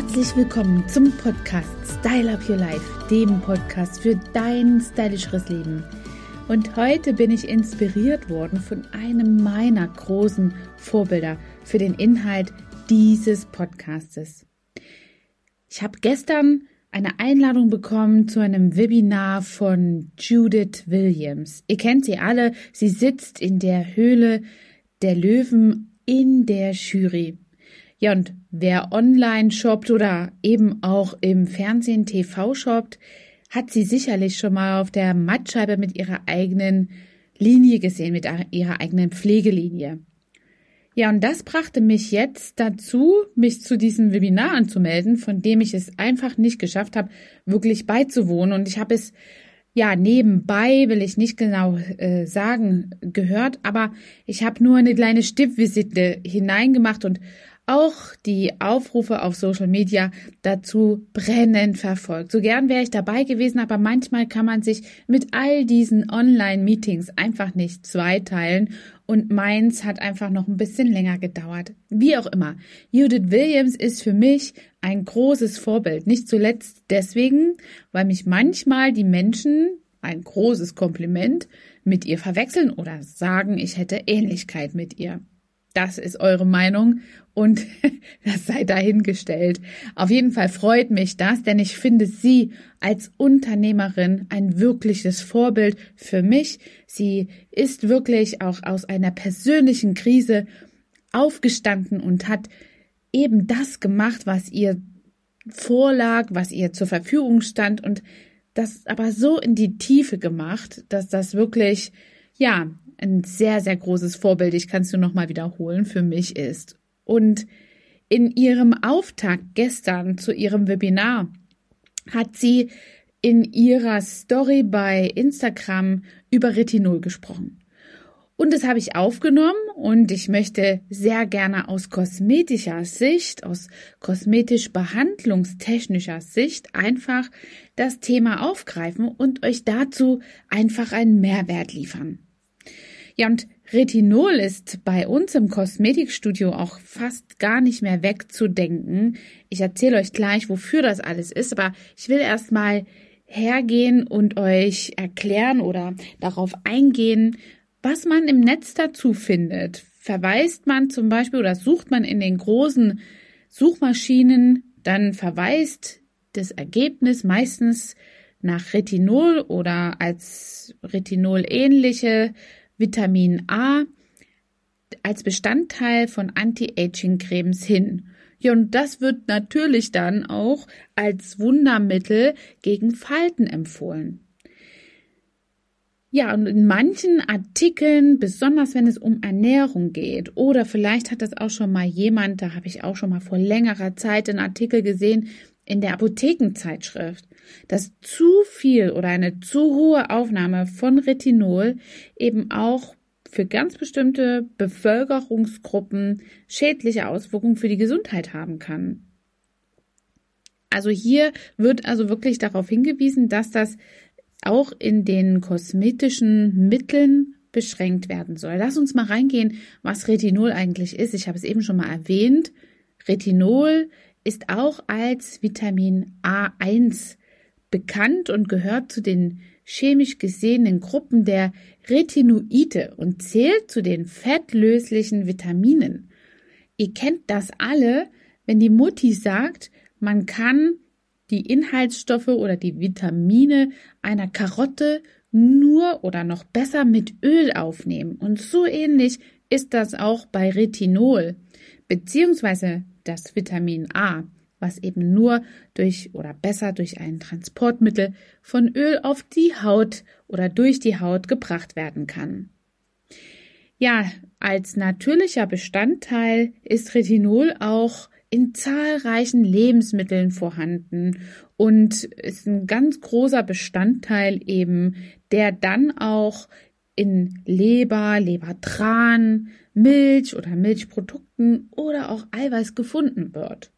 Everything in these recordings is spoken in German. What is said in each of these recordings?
Herzlich willkommen zum Podcast Style Up Your Life, dem Podcast für dein stylischeres Leben. Und heute bin ich inspiriert worden von einem meiner großen Vorbilder für den Inhalt dieses Podcastes. Ich habe gestern eine Einladung bekommen zu einem Webinar von Judith Williams. Ihr kennt sie alle. Sie sitzt in der Höhle der Löwen in der Jury. Ja, und wer online shoppt oder eben auch im Fernsehen TV shoppt, hat sie sicherlich schon mal auf der Mattscheibe mit ihrer eigenen Linie gesehen, mit ihrer eigenen Pflegelinie. Ja, und das brachte mich jetzt dazu, mich zu diesem Webinar anzumelden, von dem ich es einfach nicht geschafft habe, wirklich beizuwohnen. Und ich habe es ja nebenbei, will ich nicht genau äh, sagen, gehört, aber ich habe nur eine kleine Stippvisite hineingemacht und auch die Aufrufe auf Social Media dazu brennend verfolgt. So gern wäre ich dabei gewesen, aber manchmal kann man sich mit all diesen Online-Meetings einfach nicht zweiteilen und meins hat einfach noch ein bisschen länger gedauert. Wie auch immer, Judith Williams ist für mich ein großes Vorbild. Nicht zuletzt deswegen, weil mich manchmal die Menschen ein großes Kompliment mit ihr verwechseln oder sagen, ich hätte Ähnlichkeit mit ihr. Das ist eure Meinung und das sei dahingestellt. Auf jeden Fall freut mich das, denn ich finde sie als Unternehmerin ein wirkliches Vorbild für mich. Sie ist wirklich auch aus einer persönlichen Krise aufgestanden und hat eben das gemacht, was ihr vorlag, was ihr zur Verfügung stand und das aber so in die Tiefe gemacht, dass das wirklich, ja, ein sehr, sehr großes Vorbild, ich kann es nur nochmal wiederholen, für mich ist. Und in ihrem Auftakt gestern zu ihrem Webinar hat sie in ihrer Story bei Instagram über Retinol gesprochen. Und das habe ich aufgenommen und ich möchte sehr gerne aus kosmetischer Sicht, aus kosmetisch behandlungstechnischer Sicht einfach das Thema aufgreifen und euch dazu einfach einen Mehrwert liefern. Ja, und Retinol ist bei uns im Kosmetikstudio auch fast gar nicht mehr wegzudenken. Ich erzähle euch gleich, wofür das alles ist, aber ich will erstmal hergehen und euch erklären oder darauf eingehen, was man im Netz dazu findet. Verweist man zum Beispiel oder sucht man in den großen Suchmaschinen, dann verweist das Ergebnis meistens nach Retinol oder als Retinol ähnliche Vitamin A als Bestandteil von Anti-Aging-Cremes hin. Ja, und das wird natürlich dann auch als Wundermittel gegen Falten empfohlen. Ja, und in manchen Artikeln, besonders wenn es um Ernährung geht, oder vielleicht hat das auch schon mal jemand, da habe ich auch schon mal vor längerer Zeit einen Artikel gesehen in der Apothekenzeitschrift, dass zu viel oder eine zu hohe Aufnahme von Retinol eben auch für ganz bestimmte Bevölkerungsgruppen schädliche Auswirkungen für die Gesundheit haben kann. Also hier wird also wirklich darauf hingewiesen, dass das auch in den kosmetischen Mitteln beschränkt werden soll. Lass uns mal reingehen, was Retinol eigentlich ist. Ich habe es eben schon mal erwähnt. Retinol ist auch als Vitamin A1 bekannt und gehört zu den chemisch gesehenen Gruppen der Retinoide und zählt zu den fettlöslichen Vitaminen. Ihr kennt das alle, wenn die Mutti sagt, man kann die Inhaltsstoffe oder die Vitamine einer Karotte nur oder noch besser mit Öl aufnehmen. Und so ähnlich ist das auch bei Retinol, beziehungsweise das Vitamin A was eben nur durch oder besser durch ein Transportmittel von Öl auf die Haut oder durch die Haut gebracht werden kann. Ja, als natürlicher Bestandteil ist Retinol auch in zahlreichen Lebensmitteln vorhanden und ist ein ganz großer Bestandteil eben, der dann auch in Leber, Lebertran, Milch oder Milchprodukten oder auch Eiweiß gefunden wird.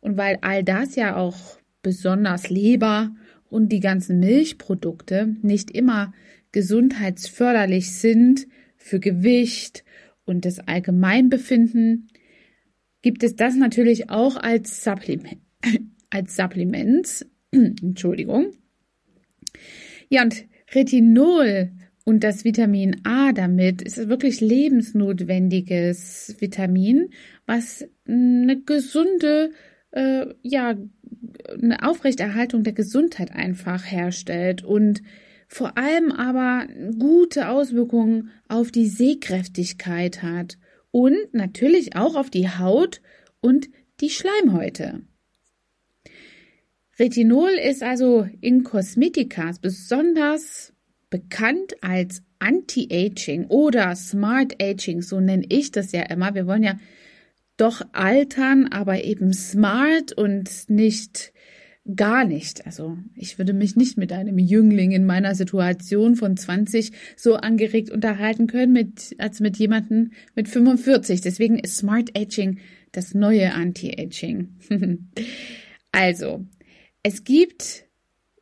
Und weil all das ja auch besonders Leber und die ganzen Milchprodukte nicht immer gesundheitsförderlich sind für Gewicht und das Allgemeinbefinden, gibt es das natürlich auch als Supplement, als Supplement. Entschuldigung. Ja, und Retinol und das Vitamin A damit ist wirklich lebensnotwendiges Vitamin, was eine gesunde, äh, ja, eine Aufrechterhaltung der Gesundheit einfach herstellt und vor allem aber gute Auswirkungen auf die Sehkräftigkeit hat und natürlich auch auf die Haut und die Schleimhäute. Retinol ist also in Kosmetikas besonders bekannt als Anti-Aging oder Smart Aging, so nenne ich das ja immer. Wir wollen ja doch altern, aber eben smart und nicht gar nicht. Also ich würde mich nicht mit einem Jüngling in meiner Situation von 20 so angeregt unterhalten können mit, als mit jemandem mit 45. Deswegen ist Smart Aging das neue Anti-Aging. also, es gibt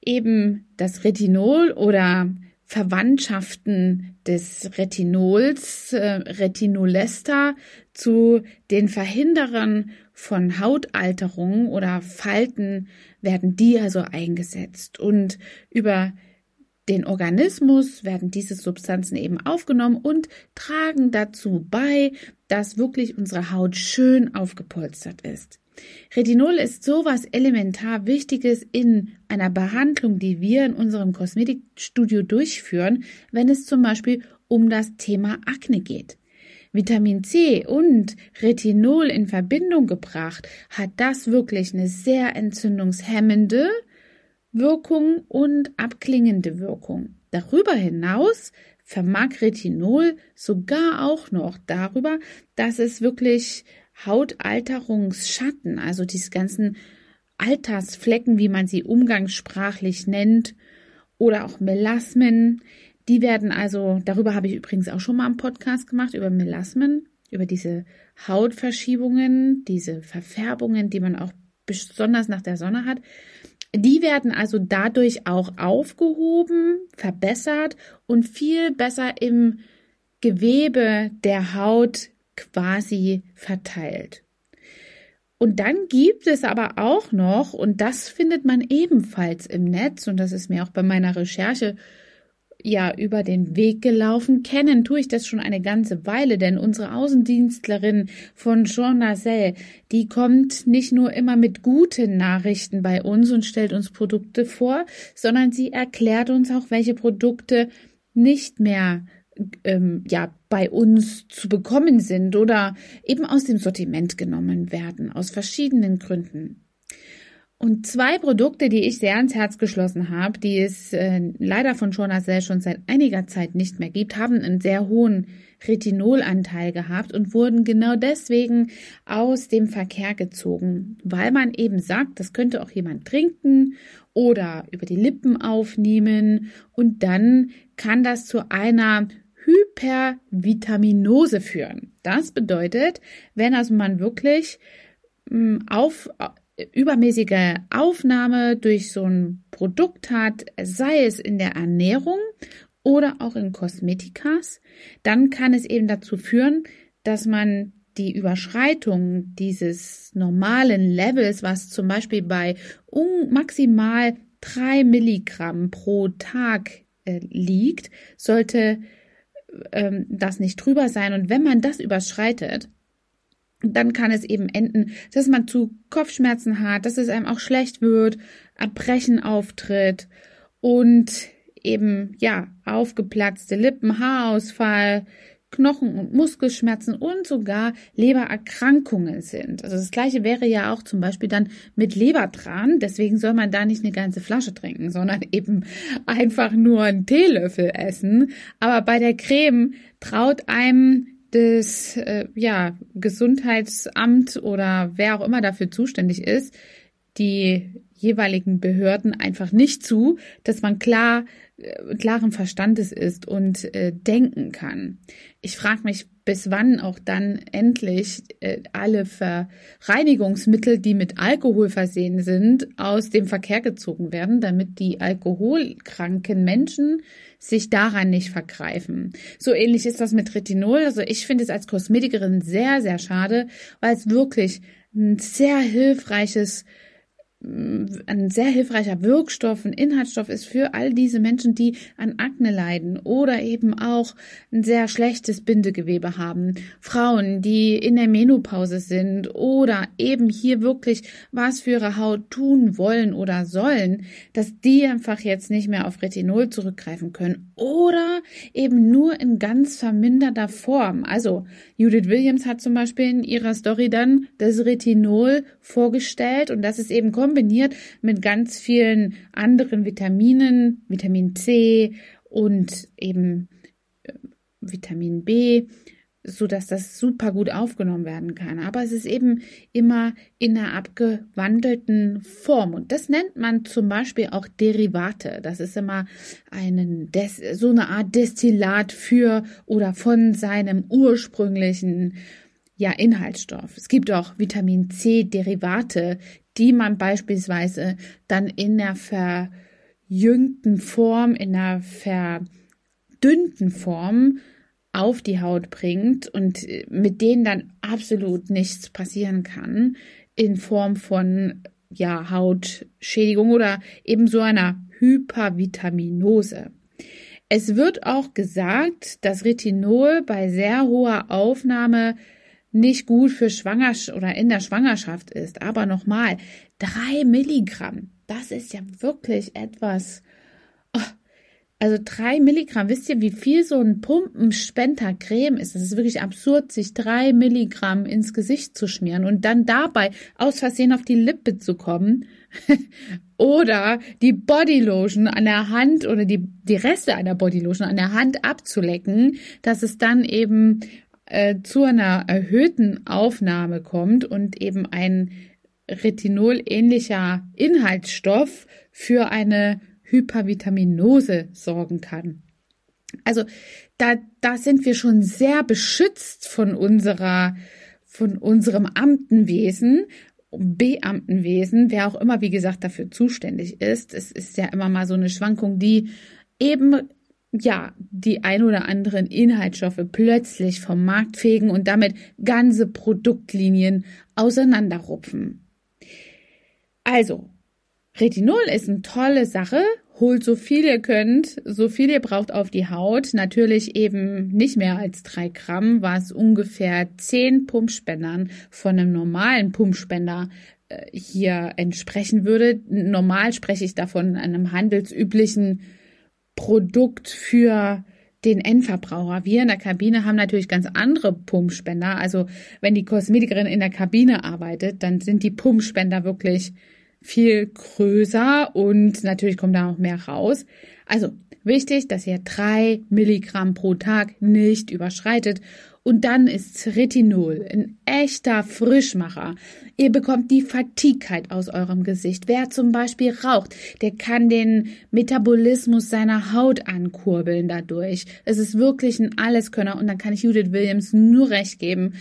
eben das Retinol oder Verwandtschaften des Retinols, äh, Retinolester, zu den Verhinderern von Hautalterungen oder Falten werden die also eingesetzt. Und über den Organismus werden diese Substanzen eben aufgenommen und tragen dazu bei, dass wirklich unsere Haut schön aufgepolstert ist. Retinol ist sowas elementar Wichtiges in einer Behandlung, die wir in unserem Kosmetikstudio durchführen, wenn es zum Beispiel um das Thema Akne geht. Vitamin C und Retinol in Verbindung gebracht, hat das wirklich eine sehr entzündungshemmende Wirkung und abklingende Wirkung. Darüber hinaus vermag Retinol sogar auch noch darüber, dass es wirklich Hautalterungsschatten, also diese ganzen Altersflecken, wie man sie umgangssprachlich nennt, oder auch Melasmen, die werden also, darüber habe ich übrigens auch schon mal einen Podcast gemacht, über Melasmen, über diese Hautverschiebungen, diese Verfärbungen, die man auch besonders nach der Sonne hat. Die werden also dadurch auch aufgehoben, verbessert und viel besser im Gewebe der Haut quasi verteilt. Und dann gibt es aber auch noch, und das findet man ebenfalls im Netz, und das ist mir auch bei meiner Recherche ja über den Weg gelaufen. Kennen tue ich das schon eine ganze Weile, denn unsere Außendienstlerin von Jean Nacelle, die kommt nicht nur immer mit guten Nachrichten bei uns und stellt uns Produkte vor, sondern sie erklärt uns auch, welche Produkte nicht mehr ähm, ja bei uns zu bekommen sind oder eben aus dem Sortiment genommen werden, aus verschiedenen Gründen. Und zwei Produkte, die ich sehr ans Herz geschlossen habe, die es äh, leider von Shonacell schon seit einiger Zeit nicht mehr gibt, haben einen sehr hohen Retinolanteil gehabt und wurden genau deswegen aus dem Verkehr gezogen, weil man eben sagt, das könnte auch jemand trinken oder über die Lippen aufnehmen und dann kann das zu einer Hypervitaminose führen. Das bedeutet, wenn also man wirklich hm, auf übermäßige Aufnahme durch so ein Produkt hat, sei es in der Ernährung oder auch in Kosmetikas, dann kann es eben dazu führen, dass man die Überschreitung dieses normalen Levels, was zum Beispiel bei maximal drei Milligramm pro Tag äh, liegt, sollte ähm, das nicht drüber sein. Und wenn man das überschreitet, dann kann es eben enden, dass man zu Kopfschmerzen hat, dass es einem auch schlecht wird, Erbrechen auftritt und eben, ja, aufgeplatzte Lippen, Haarausfall, Knochen- und Muskelschmerzen und sogar Lebererkrankungen sind. Also das gleiche wäre ja auch zum Beispiel dann mit Lebertran. Deswegen soll man da nicht eine ganze Flasche trinken, sondern eben einfach nur einen Teelöffel essen. Aber bei der Creme traut einem das äh, ja, Gesundheitsamt oder wer auch immer dafür zuständig ist, die jeweiligen Behörden einfach nicht zu, dass man klar äh, klaren Verstandes ist und äh, denken kann. Ich frage mich, bis wann auch dann endlich äh, alle Verreinigungsmittel, die mit Alkohol versehen sind, aus dem Verkehr gezogen werden, damit die alkoholkranken Menschen sich daran nicht vergreifen. So ähnlich ist das mit Retinol. Also ich finde es als Kosmetikerin sehr, sehr schade, weil es wirklich ein sehr hilfreiches ein sehr hilfreicher Wirkstoff, ein Inhaltsstoff ist für all diese Menschen, die an Akne leiden oder eben auch ein sehr schlechtes Bindegewebe haben. Frauen, die in der Menopause sind oder eben hier wirklich was für ihre Haut tun wollen oder sollen, dass die einfach jetzt nicht mehr auf Retinol zurückgreifen können oder eben nur in ganz verminderter Form. Also Judith Williams hat zum Beispiel in ihrer Story dann das Retinol vorgestellt und das ist eben kombiniert mit ganz vielen anderen Vitaminen, Vitamin C und eben äh, Vitamin B, so dass das super gut aufgenommen werden kann. Aber es ist eben immer in einer abgewandelten Form. Und das nennt man zum Beispiel auch Derivate. Das ist immer einen, so eine Art Destillat für oder von seinem ursprünglichen ja, Inhaltsstoff. Es gibt auch Vitamin C Derivate, die man beispielsweise dann in der verjüngten Form, in der verdünnten Form auf die Haut bringt und mit denen dann absolut nichts passieren kann in Form von ja, Hautschädigung oder eben so einer Hypervitaminose. Es wird auch gesagt, dass Retinol bei sehr hoher Aufnahme nicht gut für Schwangerschaft oder in der Schwangerschaft ist. Aber nochmal, drei Milligramm, das ist ja wirklich etwas. Oh, also drei Milligramm, wisst ihr, wie viel so ein Pumpenspender Creme ist? Das ist wirklich absurd, sich drei Milligramm ins Gesicht zu schmieren und dann dabei aus Versehen auf die Lippe zu kommen. oder die Bodylotion an der Hand oder die, die Reste einer Bodylotion an der Hand abzulecken, dass es dann eben äh, zu einer erhöhten Aufnahme kommt und eben ein Retinol-ähnlicher Inhaltsstoff für eine Hypervitaminose sorgen kann. Also da, da sind wir schon sehr beschützt von unserer, von unserem Amtenwesen, Beamtenwesen, wer auch immer, wie gesagt, dafür zuständig ist. Es ist ja immer mal so eine Schwankung, die eben ja, die ein oder anderen Inhaltsstoffe plötzlich vom Markt fegen und damit ganze Produktlinien auseinanderrupfen. Also, Retinol ist eine tolle Sache. Holt so viel ihr könnt, so viel ihr braucht auf die Haut. Natürlich eben nicht mehr als drei Gramm, was ungefähr zehn Pumpspendern von einem normalen Pumpspender äh, hier entsprechen würde. Normal spreche ich davon einem handelsüblichen Produkt für den Endverbraucher. Wir in der Kabine haben natürlich ganz andere Pumpspender. Also wenn die Kosmetikerin in der Kabine arbeitet, dann sind die Pumpspender wirklich viel größer und natürlich kommt da auch mehr raus. Also wichtig, dass ihr drei Milligramm pro Tag nicht überschreitet und dann ist Retinol ein echter Frischmacher. Ihr bekommt die Fatigkeit aus eurem Gesicht. Wer zum Beispiel raucht, der kann den Metabolismus seiner Haut ankurbeln dadurch. Es ist wirklich ein Alleskönner und dann kann ich Judith Williams nur recht geben.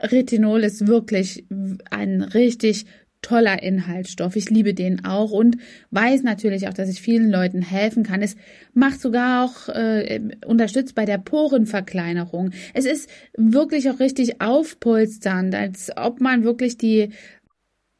Retinol ist wirklich ein richtig toller Inhaltsstoff. Ich liebe den auch und weiß natürlich auch, dass ich vielen Leuten helfen kann. Es macht sogar auch äh, unterstützt bei der Porenverkleinerung. Es ist wirklich auch richtig aufpolsternd, als ob man wirklich die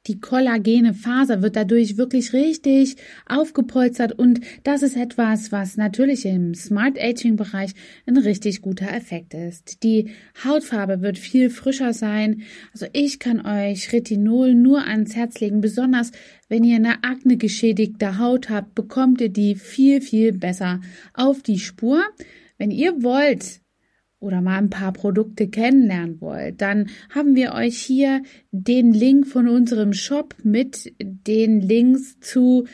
die kollagene Faser wird dadurch wirklich richtig aufgepolstert und das ist etwas, was natürlich im Smart Aging Bereich ein richtig guter Effekt ist. Die Hautfarbe wird viel frischer sein. Also ich kann euch Retinol nur ans Herz legen, besonders wenn ihr eine akne geschädigte Haut habt, bekommt ihr die viel, viel besser auf die Spur. Wenn ihr wollt, oder mal ein paar Produkte kennenlernen wollt, dann haben wir euch hier den Link von unserem Shop mit den Links zu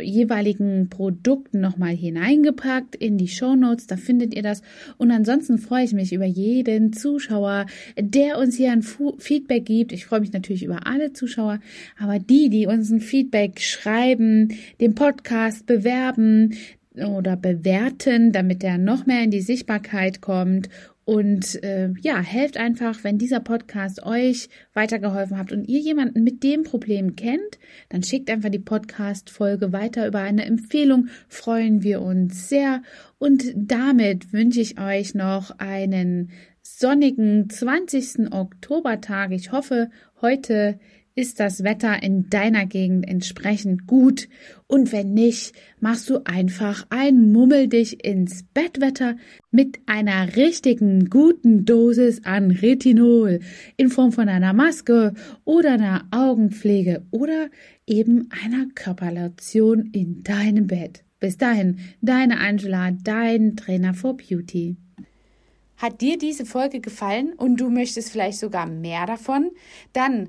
jeweiligen Produkten nochmal hineingepackt in die Show Notes, da findet ihr das. Und ansonsten freue ich mich über jeden Zuschauer, der uns hier ein Feedback gibt. Ich freue mich natürlich über alle Zuschauer, aber die, die uns ein Feedback schreiben, den Podcast bewerben, oder bewerten, damit er noch mehr in die Sichtbarkeit kommt. Und äh, ja, helft einfach, wenn dieser Podcast euch weitergeholfen hat und ihr jemanden mit dem Problem kennt, dann schickt einfach die Podcast-Folge weiter. Über eine Empfehlung freuen wir uns sehr. Und damit wünsche ich euch noch einen sonnigen 20. Oktobertag. Ich hoffe, heute ist das Wetter in deiner Gegend entsprechend gut und wenn nicht, machst du einfach ein Mummel dich ins Bettwetter mit einer richtigen guten Dosis an Retinol in Form von einer Maske oder einer Augenpflege oder eben einer Körperlotion in deinem Bett. Bis dahin, deine Angela, dein Trainer for Beauty. Hat dir diese Folge gefallen und du möchtest vielleicht sogar mehr davon? Dann